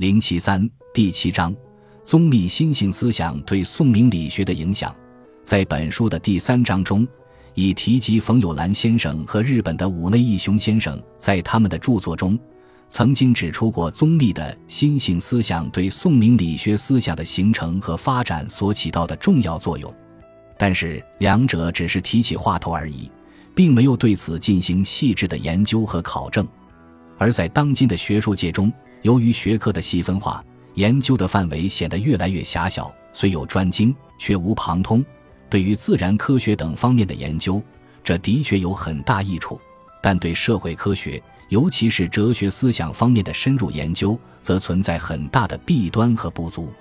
零七三第七章：宗密心性思想对宋明理学的影响。在本书的第三章中，已提及冯友兰先生和日本的武内义雄先生在他们的著作中。曾经指出过宗密的心性思想对宋明理学思想的形成和发展所起到的重要作用，但是两者只是提起话头而已，并没有对此进行细致的研究和考证。而在当今的学术界中，由于学科的细分化，研究的范围显得越来越狭小，虽有专精，却无旁通。对于自然科学等方面的研究，这的确有很大益处，但对社会科学。尤其是哲学思想方面的深入研究，则存在很大的弊端和不足。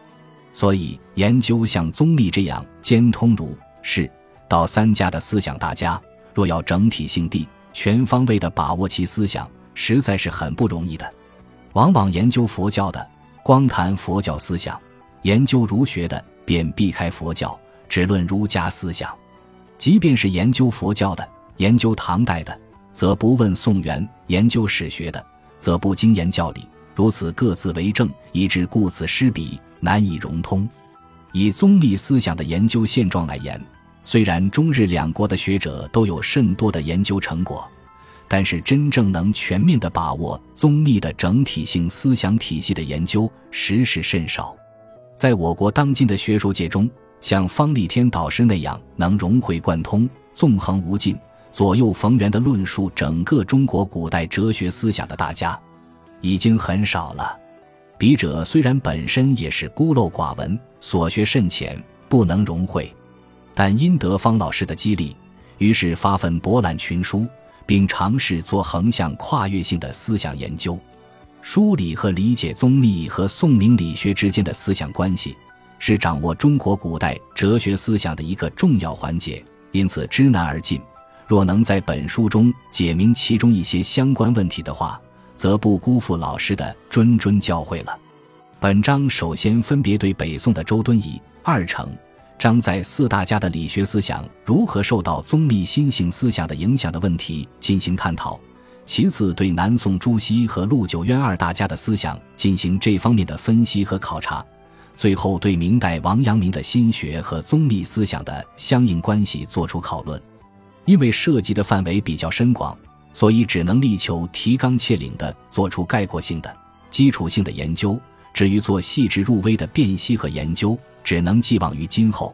所以，研究像宗立这样兼通儒释道三家的思想大家，若要整体性地、全方位地把握其思想，实在是很不容易的。往往研究佛教的，光谈佛教思想；研究儒学的，便避开佛教，只论儒家思想。即便是研究佛教的，研究唐代的。则不问宋元，研究史学的，则不精研教理，如此各自为政，以致顾此失彼，难以融通。以宗立思想的研究现状来言，虽然中日两国的学者都有甚多的研究成果，但是真正能全面的把握宗密的整体性思想体系的研究，实是甚少。在我国当今的学术界中，像方立天导师那样能融会贯通、纵横无尽。左右逢源的论述整个中国古代哲学思想的大家，已经很少了。笔者虽然本身也是孤陋寡闻，所学甚浅，不能融会，但因得方老师的激励，于是发奋博览群书，并尝试做横向跨越性的思想研究，梳理和理解宗密和宋明理学之间的思想关系，是掌握中国古代哲学思想的一个重要环节。因此，知难而进。若能在本书中解明其中一些相关问题的话，则不辜负老师的谆谆教诲了。本章首先分别对北宋的周敦颐、二程、张载四大家的理学思想如何受到宗密心性思想的影响的问题进行探讨；其次对南宋朱熹和陆九渊二大家的思想进行这方面的分析和考察；最后对明代王阳明的心学和宗密思想的相应关系作出讨论。因为涉及的范围比较深广，所以只能力求提纲挈领地做出概括性的、基础性的研究。至于做细致入微的辨析和研究，只能寄望于今后。